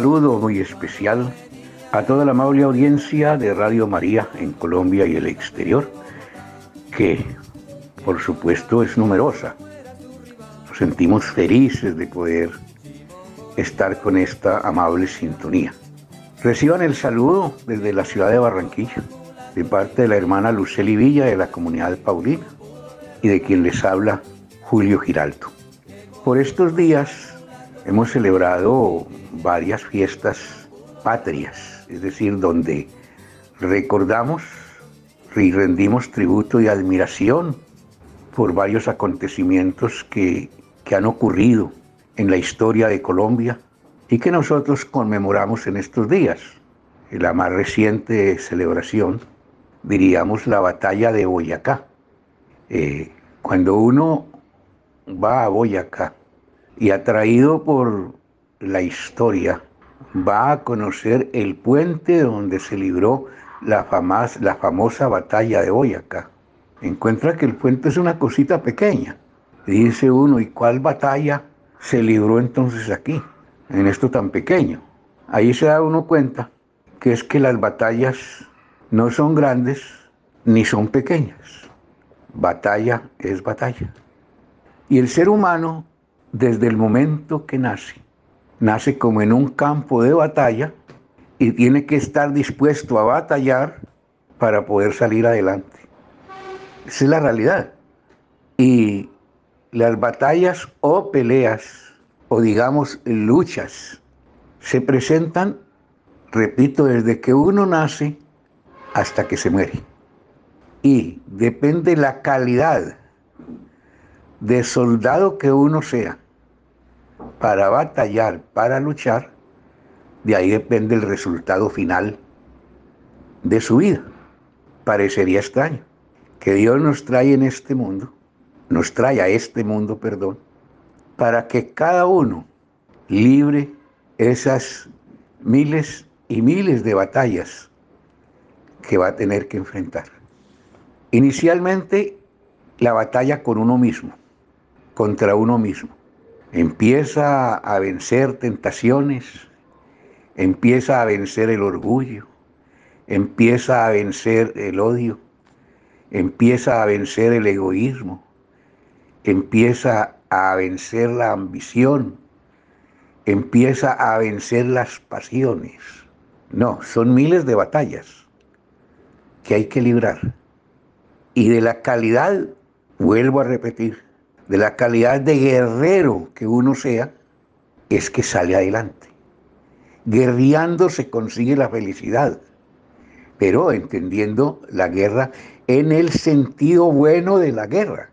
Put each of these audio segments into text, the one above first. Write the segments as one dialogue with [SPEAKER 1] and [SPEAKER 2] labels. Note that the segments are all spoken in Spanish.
[SPEAKER 1] saludo muy especial a toda la amable audiencia de Radio María en Colombia y el exterior, que por supuesto es numerosa. Nos sentimos felices de poder estar con esta amable sintonía. Reciban el saludo desde la ciudad de Barranquilla, de parte de la hermana Luceli Villa de la comunidad Paulina y de quien les habla Julio Giraldo. Por estos días hemos celebrado varias fiestas patrias, es decir, donde recordamos y rendimos tributo y admiración por varios acontecimientos que, que han ocurrido en la historia de Colombia y que nosotros conmemoramos en estos días. La más reciente celebración, diríamos, la batalla de Boyacá. Eh, cuando uno va a Boyacá y atraído por la historia, va a conocer el puente donde se libró la, la famosa batalla de Boyacá. Encuentra que el puente es una cosita pequeña. dice uno, ¿y cuál batalla se libró entonces aquí, en esto tan pequeño? Ahí se da uno cuenta que es que las batallas no son grandes ni son pequeñas. Batalla es batalla. Y el ser humano, desde el momento que nace, nace como en un campo de batalla y tiene que estar dispuesto a batallar para poder salir adelante. Esa es la realidad. Y las batallas o peleas, o digamos luchas, se presentan, repito, desde que uno nace hasta que se muere. Y depende la calidad de soldado que uno sea para batallar, para luchar, de ahí depende el resultado final de su vida. Parecería extraño que Dios nos trae en este mundo, nos trae a este mundo, perdón, para que cada uno libre esas miles y miles de batallas que va a tener que enfrentar. Inicialmente, la batalla con uno mismo, contra uno mismo empieza a vencer tentaciones, empieza a vencer el orgullo, empieza a vencer el odio, empieza a vencer el egoísmo, empieza a vencer la ambición, empieza a vencer las pasiones. No, son miles de batallas que hay que librar. Y de la calidad, vuelvo a repetir, de la calidad de guerrero que uno sea, es que sale adelante. Guerreando se consigue la felicidad, pero entendiendo la guerra en el sentido bueno de la guerra,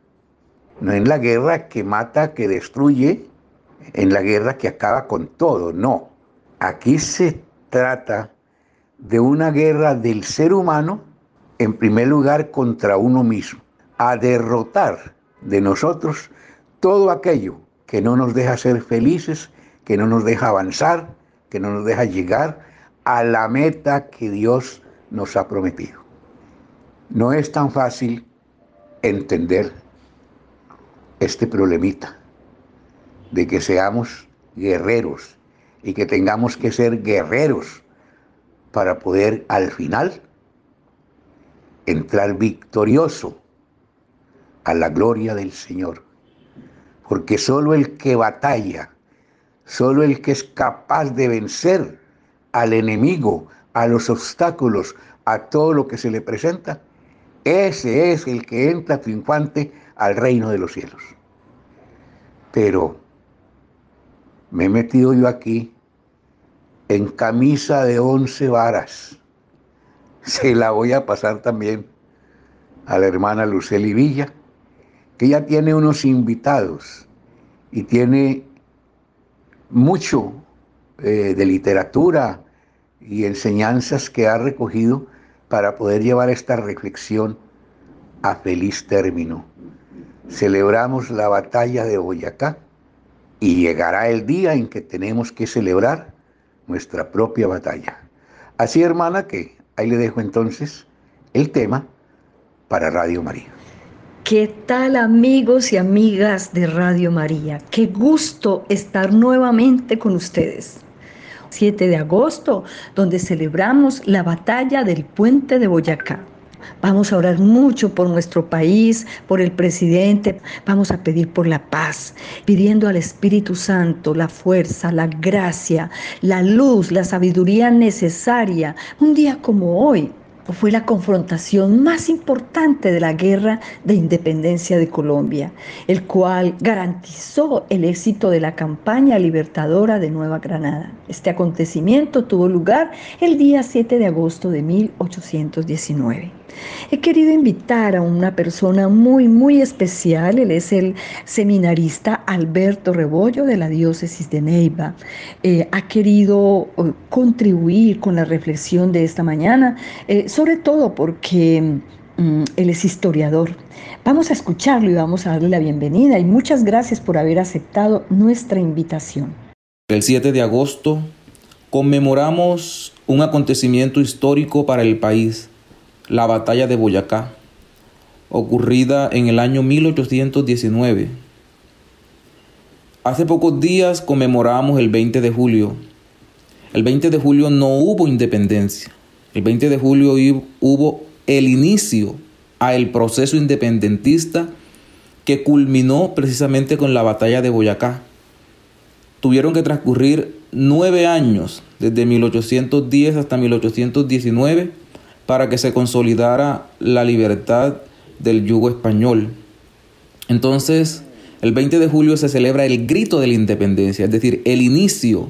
[SPEAKER 1] no en la guerra que mata, que destruye, en la guerra que acaba con todo, no. Aquí se trata de una guerra del ser humano, en primer lugar, contra uno mismo, a derrotar de nosotros todo aquello que no nos deja ser felices, que no nos deja avanzar, que no nos deja llegar a la meta que Dios nos ha prometido. No es tan fácil entender este problemita de que seamos guerreros y que tengamos que ser guerreros para poder al final entrar victorioso a la gloria del Señor. Porque solo el que batalla, solo el que es capaz de vencer al enemigo, a los obstáculos, a todo lo que se le presenta, ese es el que entra triunfante al reino de los cielos. Pero me he metido yo aquí en camisa de once varas. Se la voy a pasar también a la hermana Luceli Villa, que ya tiene unos invitados y tiene mucho eh, de literatura y enseñanzas que ha recogido para poder llevar esta reflexión a feliz término. Celebramos la batalla de Boyacá y llegará el día en que tenemos que celebrar nuestra propia batalla. Así, hermana, que ahí le dejo entonces el tema para Radio María.
[SPEAKER 2] ¿Qué tal amigos y amigas de Radio María? Qué gusto estar nuevamente con ustedes. 7 de agosto, donde celebramos la batalla del puente de Boyacá. Vamos a orar mucho por nuestro país, por el presidente. Vamos a pedir por la paz, pidiendo al Espíritu Santo la fuerza, la gracia, la luz, la sabiduría necesaria. Un día como hoy, fue la confrontación más importante de la guerra de independencia de Colombia, el cual garantizó el éxito de la campaña libertadora de Nueva Granada. Este acontecimiento tuvo lugar el día 7 de agosto de 1819. He querido invitar a una persona muy, muy especial. Él es el seminarista Alberto Rebollo de la diócesis de Neiva. Eh, ha querido eh, contribuir con la reflexión de esta mañana, eh, sobre todo porque mm, él es historiador. Vamos a escucharlo y vamos a darle la bienvenida y muchas gracias por haber aceptado nuestra invitación.
[SPEAKER 3] El 7 de agosto conmemoramos un acontecimiento histórico para el país la batalla de Boyacá, ocurrida en el año 1819. Hace pocos días conmemoramos el 20 de julio. El 20 de julio no hubo independencia. El 20 de julio hubo el inicio a el proceso independentista que culminó precisamente con la batalla de Boyacá. Tuvieron que transcurrir nueve años, desde 1810 hasta 1819, para que se consolidara la libertad del yugo español. Entonces, el 20 de julio se celebra el grito de la independencia, es decir, el inicio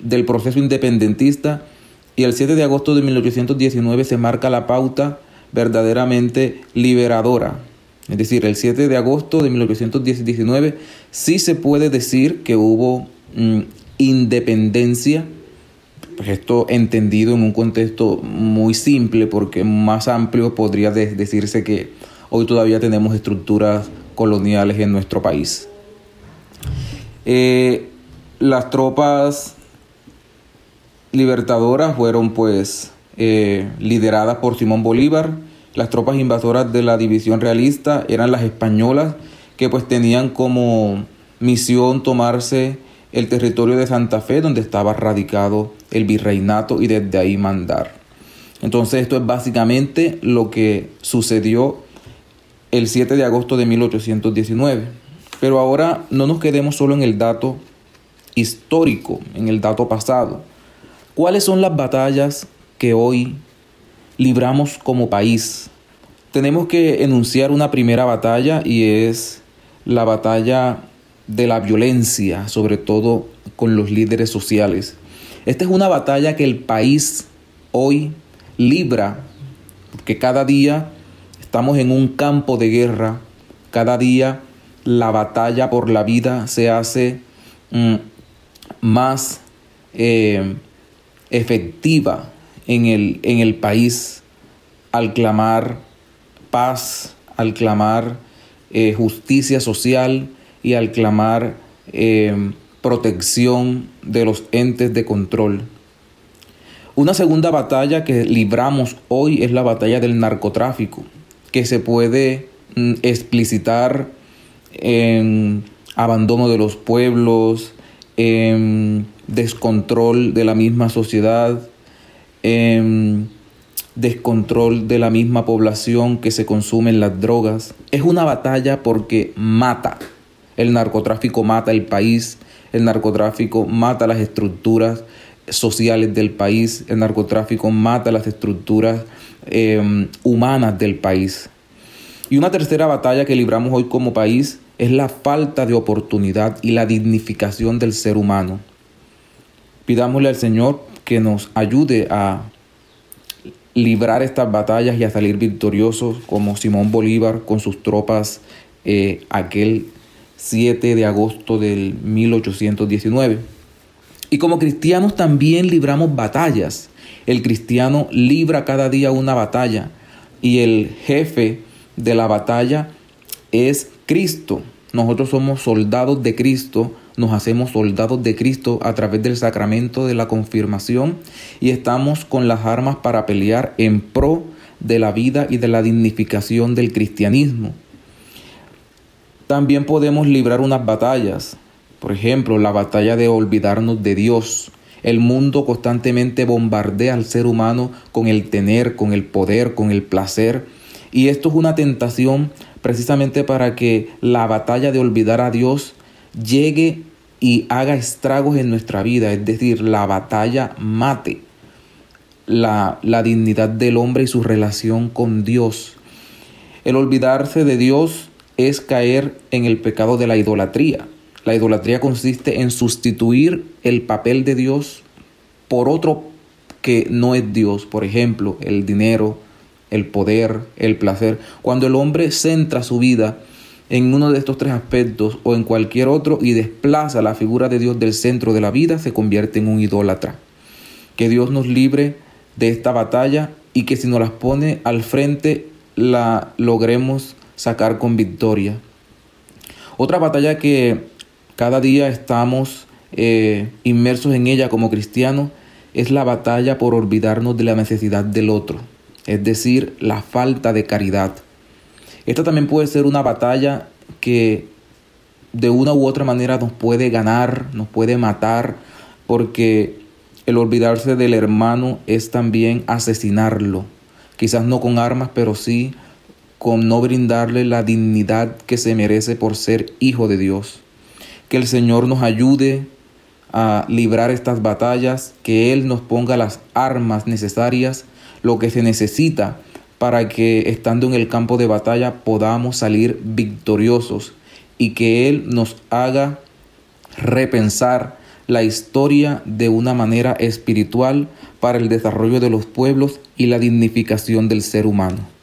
[SPEAKER 3] del proceso independentista y el 7 de agosto de 1819 se marca la pauta verdaderamente liberadora. Es decir, el 7 de agosto de 1819 sí se puede decir que hubo mm, independencia esto entendido en un contexto muy simple, porque más amplio podría decirse que hoy todavía tenemos estructuras coloniales en nuestro país. Eh, las tropas libertadoras fueron pues eh, lideradas por Simón Bolívar. Las tropas invasoras de la división realista eran las españolas que pues tenían como misión tomarse el territorio de Santa Fe donde estaba radicado el virreinato y desde ahí mandar. Entonces esto es básicamente lo que sucedió el 7 de agosto de 1819. Pero ahora no nos quedemos solo en el dato histórico, en el dato pasado. ¿Cuáles son las batallas que hoy libramos como país? Tenemos que enunciar una primera batalla y es la batalla de la violencia, sobre todo con los líderes sociales. Esta es una batalla que el país hoy libra, porque cada día estamos en un campo de guerra, cada día la batalla por la vida se hace mm, más eh, efectiva en el, en el país al clamar paz, al clamar eh, justicia social y al clamar eh, protección de los entes de control. Una segunda batalla que libramos hoy es la batalla del narcotráfico, que se puede mm, explicitar en abandono de los pueblos, en descontrol de la misma sociedad, en descontrol de la misma población que se consume en las drogas. Es una batalla porque mata. El narcotráfico mata el país, el narcotráfico mata las estructuras sociales del país, el narcotráfico mata las estructuras em, humanas del país. Y una tercera batalla que libramos hoy como país es la falta de oportunidad y la dignificación del ser humano. Pidámosle al Señor que nos ayude a librar estas batallas y a salir victoriosos como Simón Bolívar con sus tropas eh, aquel 7 de agosto del 1819. Y como cristianos también libramos batallas. El cristiano libra cada día una batalla y el jefe de la batalla es Cristo. Nosotros somos soldados de Cristo, nos hacemos soldados de Cristo a través del sacramento de la confirmación y estamos con las armas para pelear en pro de la vida y de la dignificación del cristianismo. También podemos librar unas batallas, por ejemplo, la batalla de olvidarnos de Dios. El mundo constantemente bombardea al ser humano con el tener, con el poder, con el placer. Y esto es una tentación precisamente para que la batalla de olvidar a Dios llegue y haga estragos en nuestra vida, es decir, la batalla mate la, la dignidad del hombre y su relación con Dios. El olvidarse de Dios es caer en el pecado de la idolatría. La idolatría consiste en sustituir el papel de Dios por otro que no es Dios, por ejemplo, el dinero, el poder, el placer. Cuando el hombre centra su vida en uno de estos tres aspectos o en cualquier otro y desplaza la figura de Dios del centro de la vida, se convierte en un idólatra. Que Dios nos libre de esta batalla y que si nos las pone al frente la logremos sacar con victoria. Otra batalla que cada día estamos eh, inmersos en ella como cristianos es la batalla por olvidarnos de la necesidad del otro, es decir, la falta de caridad. Esta también puede ser una batalla que de una u otra manera nos puede ganar, nos puede matar, porque el olvidarse del hermano es también asesinarlo, quizás no con armas, pero sí con no brindarle la dignidad que se merece por ser hijo de Dios. Que el Señor nos ayude a librar estas batallas, que Él nos ponga las armas necesarias, lo que se necesita para que estando en el campo de batalla podamos salir victoriosos y que Él nos haga repensar la historia de una manera espiritual para el desarrollo de los pueblos y la dignificación del ser humano.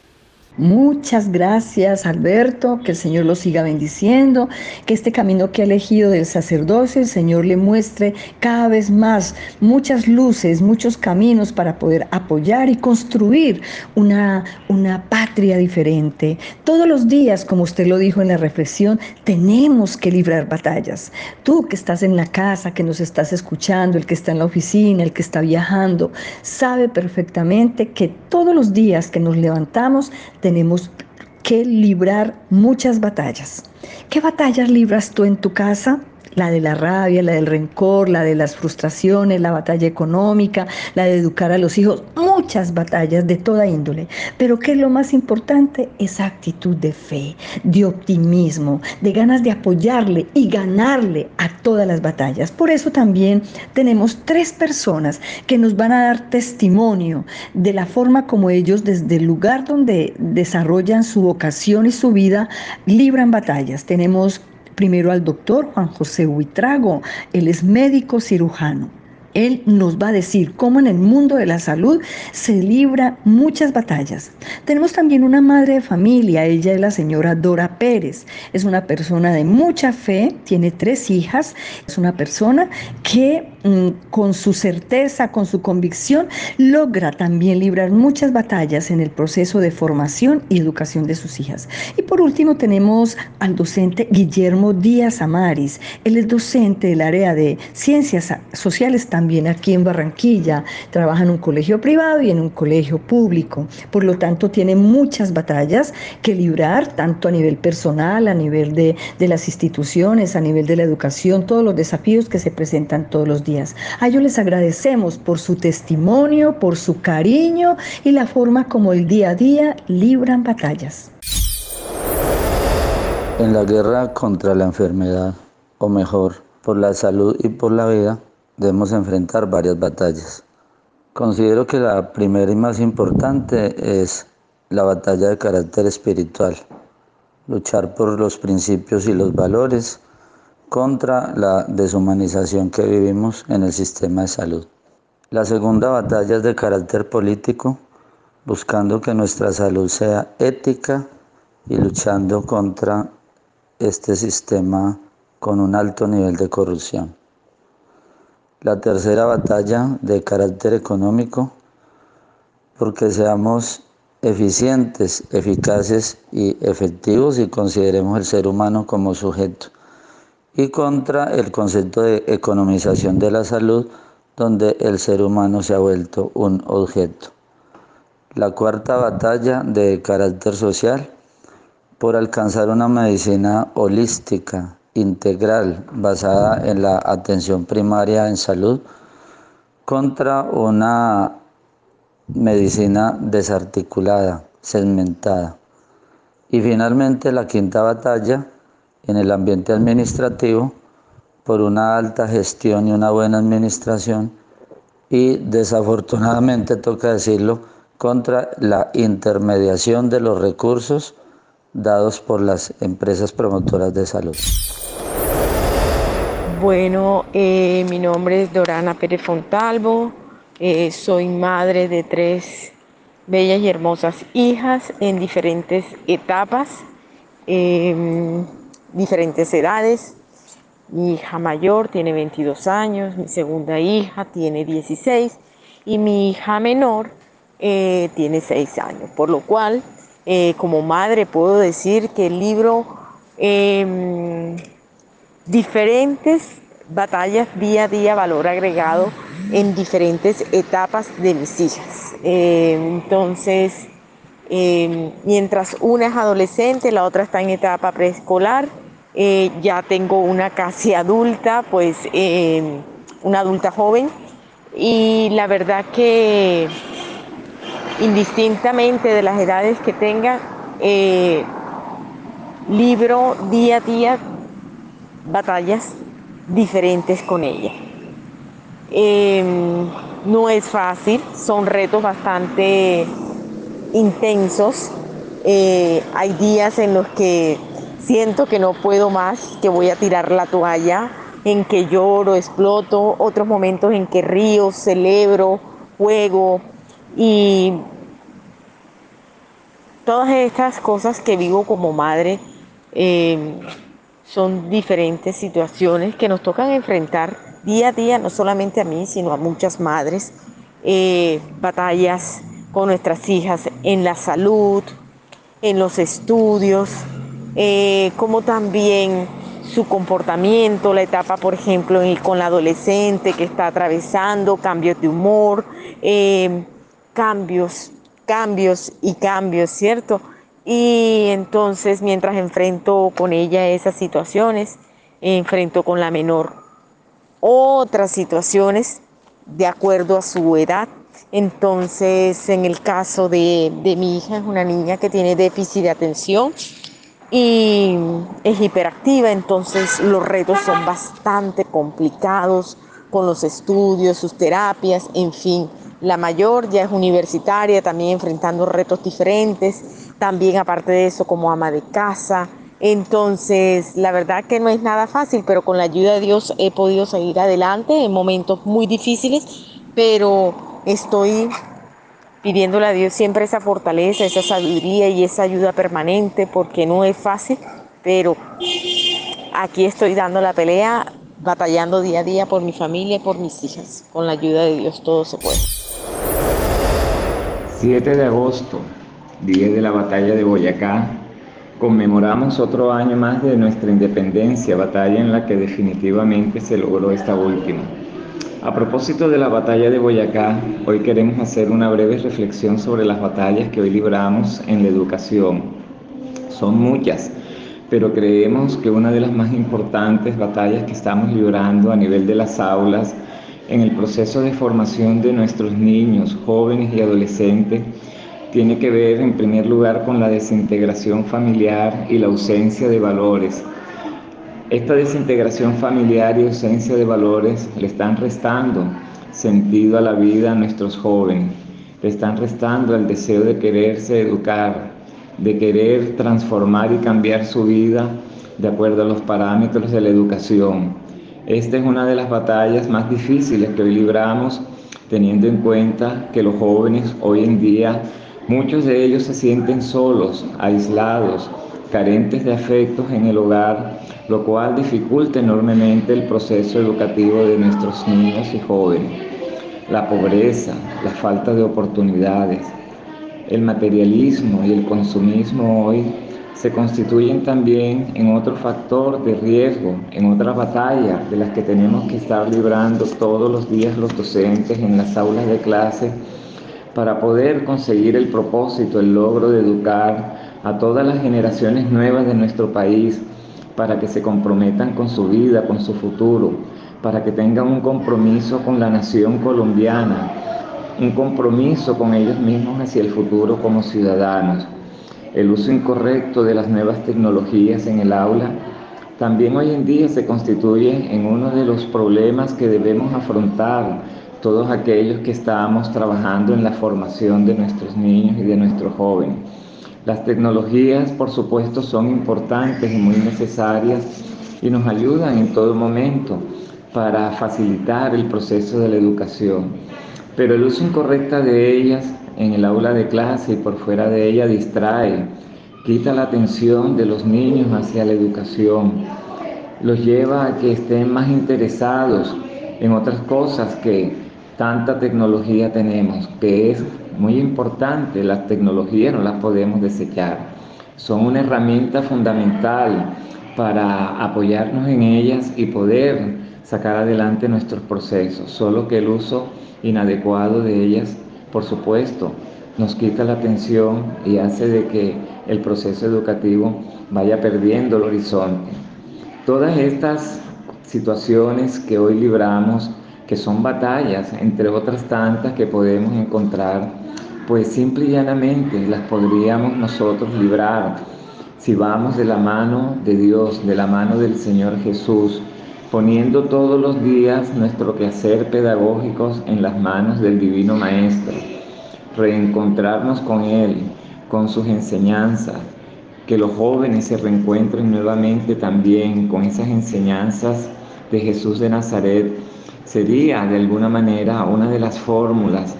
[SPEAKER 2] Muchas gracias Alberto, que el Señor lo siga bendiciendo, que este camino que ha elegido del sacerdocio el Señor le muestre cada vez más muchas luces, muchos caminos para poder apoyar y construir una, una patria diferente. Todos los días, como usted lo dijo en la reflexión, tenemos que librar batallas. Tú que estás en la casa, que nos estás escuchando, el que está en la oficina, el que está viajando, sabe perfectamente que todos los días que nos levantamos, tenemos que librar muchas batallas. ¿Qué batallas libras tú en tu casa? La de la rabia, la del rencor, la de las frustraciones, la batalla económica, la de educar a los hijos, muchas batallas de toda índole. Pero ¿qué es lo más importante? Esa actitud de fe, de optimismo, de ganas de apoyarle y ganarle a todas las batallas. Por eso también tenemos tres personas que nos van a dar testimonio de la forma como ellos desde el lugar donde desarrollan su vocación y su vida libran batallas. Tenemos primero al doctor Juan José Huitrago, él es médico cirujano. Él nos va a decir cómo en el mundo de la salud se libra muchas batallas. Tenemos también una madre de familia, ella es la señora Dora Pérez. Es una persona de mucha fe, tiene tres hijas, es una persona que con su certeza, con su convicción, logra también librar muchas batallas en el proceso de formación y educación de sus hijas. Y por último tenemos al docente Guillermo Díaz Amaris. Él es docente del área de ciencias sociales también también aquí en Barranquilla, trabaja en un colegio privado y en un colegio público. Por lo tanto, tiene muchas batallas que librar, tanto a nivel personal, a nivel de, de las instituciones, a nivel de la educación, todos los desafíos que se presentan todos los días. A ellos les agradecemos por su testimonio, por su cariño y la forma como el día a día libran batallas.
[SPEAKER 4] En la guerra contra la enfermedad, o mejor, por la salud y por la vida, debemos enfrentar varias batallas. Considero que la primera y más importante es la batalla de carácter espiritual, luchar por los principios y los valores contra la deshumanización que vivimos en el sistema de salud. La segunda batalla es de carácter político, buscando que nuestra salud sea ética y luchando contra este sistema con un alto nivel de corrupción. La tercera batalla de carácter económico, porque seamos eficientes, eficaces y efectivos y consideremos el ser humano como sujeto. Y contra el concepto de economización de la salud, donde el ser humano se ha vuelto un objeto. La cuarta batalla de carácter social por alcanzar una medicina holística, integral, basada en la atención primaria en salud, contra una medicina desarticulada, segmentada. Y finalmente la quinta batalla en el ambiente administrativo por una alta gestión y una buena administración y desafortunadamente toca decirlo, contra la intermediación de los recursos dados por las empresas promotoras de salud.
[SPEAKER 5] Bueno, eh, mi nombre es Dorana Pérez Fontalvo, eh, soy madre de tres bellas y hermosas hijas en diferentes etapas, em, diferentes edades. Mi hija mayor tiene 22 años, mi segunda hija tiene 16 y mi hija menor eh, tiene seis años, por lo cual eh, como madre puedo decir que el libro em, diferentes batallas día a día, valor agregado en diferentes etapas de mis hijas. Em, entonces, em, mientras una es adolescente, la otra está en etapa preescolar, eh, ya tengo una casi adulta, pues una adulta joven, y la verdad que indistintamente de las edades que tenga, eh, libro día a día batallas diferentes con ella. Em, no es fácil, son retos bastante intensos. Eh, hay días en los que siento que no puedo más, que voy a tirar la toalla, en que lloro, exploto, otros momentos en que río, celebro, juego, y todas estas cosas que vivo como madre eh, son diferentes situaciones que nos tocan enfrentar día a día, no solamente a mí, sino a muchas madres. Eh, batallas con nuestras hijas en la salud, en los estudios, eh, como también su comportamiento, la etapa, por ejemplo, con la adolescente que está atravesando, cambios de humor, cambios, cambios y cambios, ¿cierto? Y entonces mientras enfrento con ella esas situaciones, enfrento con la menor otras situaciones de acuerdo a su edad. Entonces, en el caso de, de mi hija, es una niña que tiene déficit de atención y es hiperactiva, entonces los retos son bastante complicados con los estudios, sus terapias, en fin. La mayor ya es universitaria, también enfrentando retos diferentes, también aparte de eso como ama de casa. Entonces, la verdad que no es nada fácil, pero con la ayuda de Dios he podido seguir adelante en momentos muy difíciles, pero estoy pidiéndole a Dios siempre esa fortaleza, esa sabiduría y esa ayuda permanente, porque no es fácil, pero aquí estoy dando la pelea, batallando día a día por mi familia y por mis hijas. Con la ayuda de Dios todo se puede.
[SPEAKER 6] 7 de agosto, día de la batalla de Boyacá, conmemoramos otro año más de nuestra independencia, batalla en la que definitivamente se logró esta última. A propósito de la batalla de Boyacá, hoy queremos hacer una breve reflexión sobre las batallas que hoy libramos en la educación. Son muchas, pero creemos que una de las más importantes batallas que estamos librando a nivel de las aulas en el proceso de formación de nuestros niños, jóvenes y adolescentes tiene que ver en primer lugar con la desintegración familiar y la ausencia de valores. Esta desintegración familiar y ausencia de valores le están restando sentido a la vida a nuestros jóvenes, le están restando el deseo de quererse educar, de querer transformar y cambiar su vida de acuerdo a los parámetros de la educación. Esta es una de las batallas más difíciles que hoy libramos, teniendo en cuenta que los jóvenes hoy en día, muchos de ellos se sienten solos, aislados, carentes de afectos en el hogar, lo cual dificulta enormemente el proceso educativo de nuestros niños y jóvenes. La pobreza, la falta de oportunidades, el materialismo y el consumismo hoy se constituyen también en otro factor de riesgo, en otra batalla de las que tenemos que estar librando todos los días los docentes en las aulas de clase para poder conseguir el propósito, el logro de educar a todas las generaciones nuevas de nuestro país, para que se comprometan con su vida, con su futuro, para que tengan un compromiso con la nación colombiana, un compromiso con ellos mismos hacia el futuro como ciudadanos. El uso incorrecto de las nuevas tecnologías en el aula también hoy en día se constituye en uno de los problemas que debemos afrontar todos aquellos que estamos trabajando en la formación de nuestros niños y de nuestros jóvenes. Las tecnologías, por supuesto, son importantes y muy necesarias y nos ayudan en todo momento para facilitar el proceso de la educación. Pero el uso incorrecto de ellas en el aula de clase y por fuera de ella distrae, quita la atención de los niños hacia la educación, los lleva a que estén más interesados en otras cosas que tanta tecnología tenemos, que es muy importante, las tecnologías no las podemos desechar, son una herramienta fundamental para apoyarnos en ellas y poder sacar adelante nuestros procesos, solo que el uso inadecuado de ellas, por supuesto, nos quita la atención y hace de que el proceso educativo vaya perdiendo el horizonte. Todas estas situaciones que hoy libramos, que son batallas, entre otras tantas que podemos encontrar pues simple y llanamente las podríamos nosotros librar si vamos de la mano de Dios, de la mano del Señor Jesús, poniendo todos los días nuestro quehacer pedagógicos en las manos del Divino Maestro, reencontrarnos con Él, con sus enseñanzas, que los jóvenes se reencuentren nuevamente también con esas enseñanzas de Jesús de Nazaret, sería de alguna manera una de las fórmulas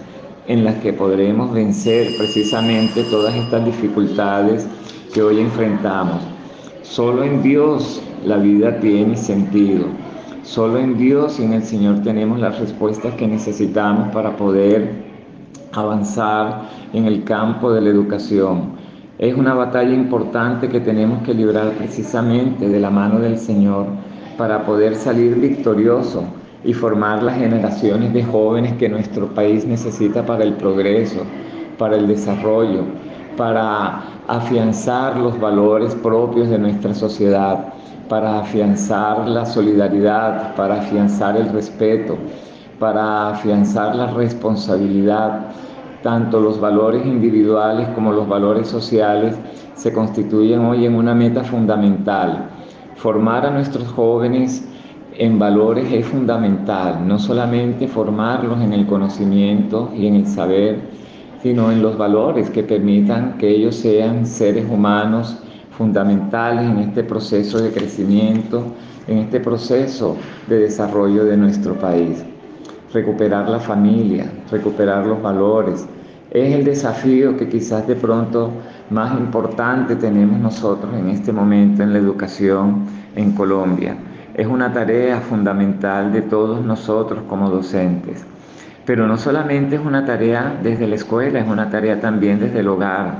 [SPEAKER 6] en las que podremos vencer precisamente todas estas dificultades que hoy enfrentamos. Solo en Dios la vida tiene sentido. Solo en Dios y en el Señor tenemos las respuestas que necesitamos para poder avanzar en el campo de la educación. Es una batalla importante que tenemos que librar precisamente de la mano del Señor para poder salir victorioso y formar las generaciones de jóvenes que nuestro país necesita para el progreso, para el desarrollo, para afianzar los valores propios de nuestra sociedad, para afianzar la solidaridad, para afianzar el respeto, para afianzar la responsabilidad. Tanto los valores individuales como los valores sociales se constituyen hoy en una meta fundamental. Formar a nuestros jóvenes en valores es fundamental, no solamente formarlos en el conocimiento y en el saber, sino en los valores que permitan que ellos sean seres humanos fundamentales en este proceso de crecimiento, en este proceso de desarrollo de nuestro país. Recuperar la familia, recuperar los valores, es el desafío que quizás de pronto más importante tenemos nosotros en este momento en la educación en Colombia es una tarea fundamental de todos nosotros como docentes. Pero no solamente es una tarea desde la escuela, es una tarea también desde el hogar,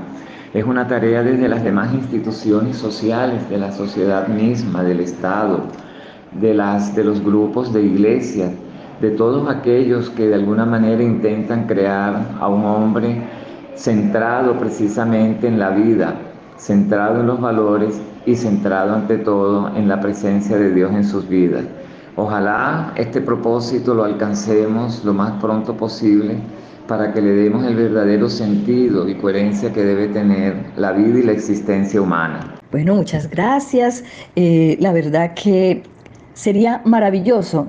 [SPEAKER 6] es una tarea desde las demás instituciones sociales, de la sociedad misma, del Estado, de, las, de los grupos de iglesia, de todos aquellos que de alguna manera intentan crear a un hombre centrado precisamente en la vida, centrado en los valores y centrado ante todo en la presencia de Dios en sus vidas. Ojalá este propósito lo alcancemos lo más pronto posible para que le demos el verdadero sentido y coherencia que debe tener la vida y la existencia humana.
[SPEAKER 2] Bueno, muchas gracias. Eh, la verdad que sería maravilloso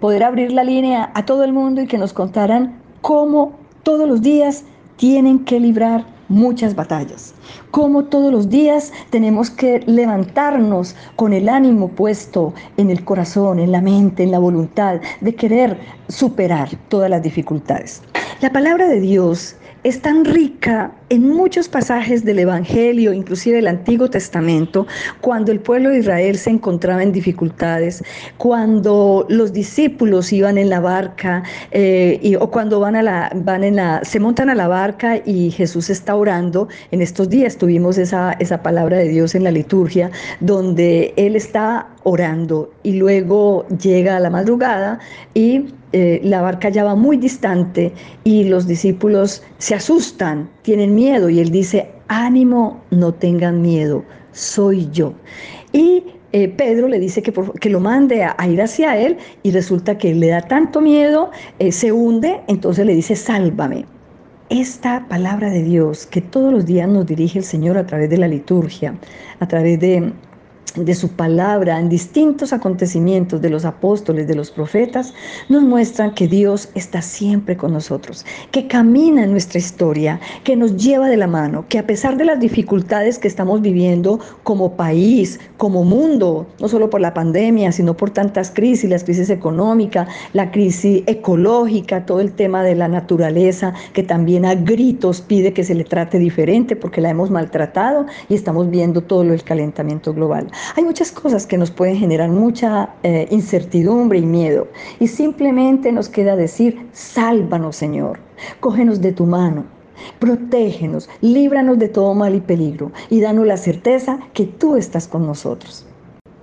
[SPEAKER 2] poder abrir la línea a todo el mundo y que nos contaran cómo todos los días tienen que librar muchas batallas. Como todos los días tenemos que levantarnos con el ánimo puesto en el corazón, en la mente, en la voluntad de querer superar todas las dificultades. La palabra de Dios es tan rica en muchos pasajes del Evangelio, inclusive del Antiguo Testamento, cuando el pueblo de Israel se encontraba en dificultades, cuando los discípulos iban en la barca eh, y, o cuando van a la, van en la, se montan a la barca y Jesús está orando. En estos días tuvimos esa, esa palabra de Dios en la liturgia, donde Él está orando y luego llega a la madrugada y eh, la barca ya va muy distante y los discípulos se asustan, tienen miedo y él dice, ánimo, no tengan miedo, soy yo. Y eh, Pedro le dice que, que lo mande a, ir hacia él y resulta que le da tanto miedo, eh, se hunde, entonces le dice, sálvame. Esta palabra de Dios que todos los días nos dirige el Señor a través de la liturgia, a través de de su palabra en distintos acontecimientos de los apóstoles, de los profetas, nos muestran que Dios está siempre con nosotros, que camina en nuestra historia, que nos lleva de la mano, que a pesar de las dificultades que estamos viviendo como país, como mundo, no solo por la pandemia, sino por tantas crisis, la crisis económica, la crisis ecológica, todo el tema de la naturaleza, que también a gritos pide que se le trate diferente porque la hemos maltratado y estamos viendo todo del calentamiento global. Hay muchas cosas que nos pueden generar mucha eh, incertidumbre y miedo. Y simplemente nos queda decir, sálvanos Señor, cógenos de tu mano. Protégenos, líbranos de todo mal y peligro y danos la certeza que tú estás con nosotros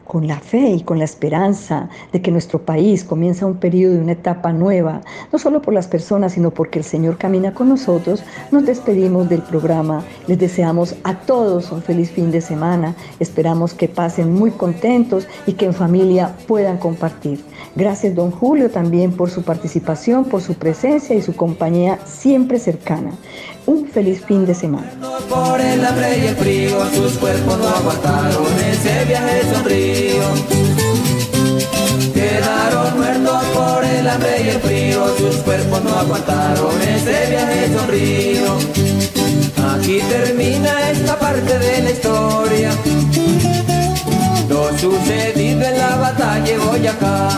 [SPEAKER 2] con la fe y con la esperanza de que nuestro país comienza un periodo de una etapa nueva, no solo por las personas, sino porque el Señor camina con nosotros, nos despedimos del programa. Les deseamos a todos un feliz fin de semana. Esperamos que pasen muy contentos y que en familia puedan compartir. Gracias, don Julio, también por su participación, por su presencia y su compañía siempre cercana. Un feliz fin de semana.
[SPEAKER 7] Por el hambre y el frío, sus cuerpos no aguantaron ese viaje sombrío. Quedaron muertos por el hambre y el frío, sus cuerpos no aguantaron ese viaje sombrío. Aquí termina esta parte de la historia. Lo sucedido en la batalla de Boyacá.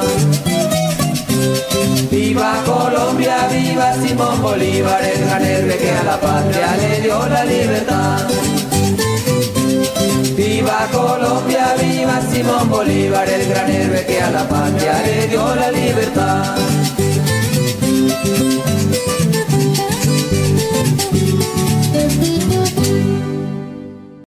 [SPEAKER 7] Viva Colombia, viva Simón Bolívar, el gran héroe que a la patria le dio la libertad. Viva Colombia, viva Simón Bolívar, el gran héroe que a la patria le dio la libertad.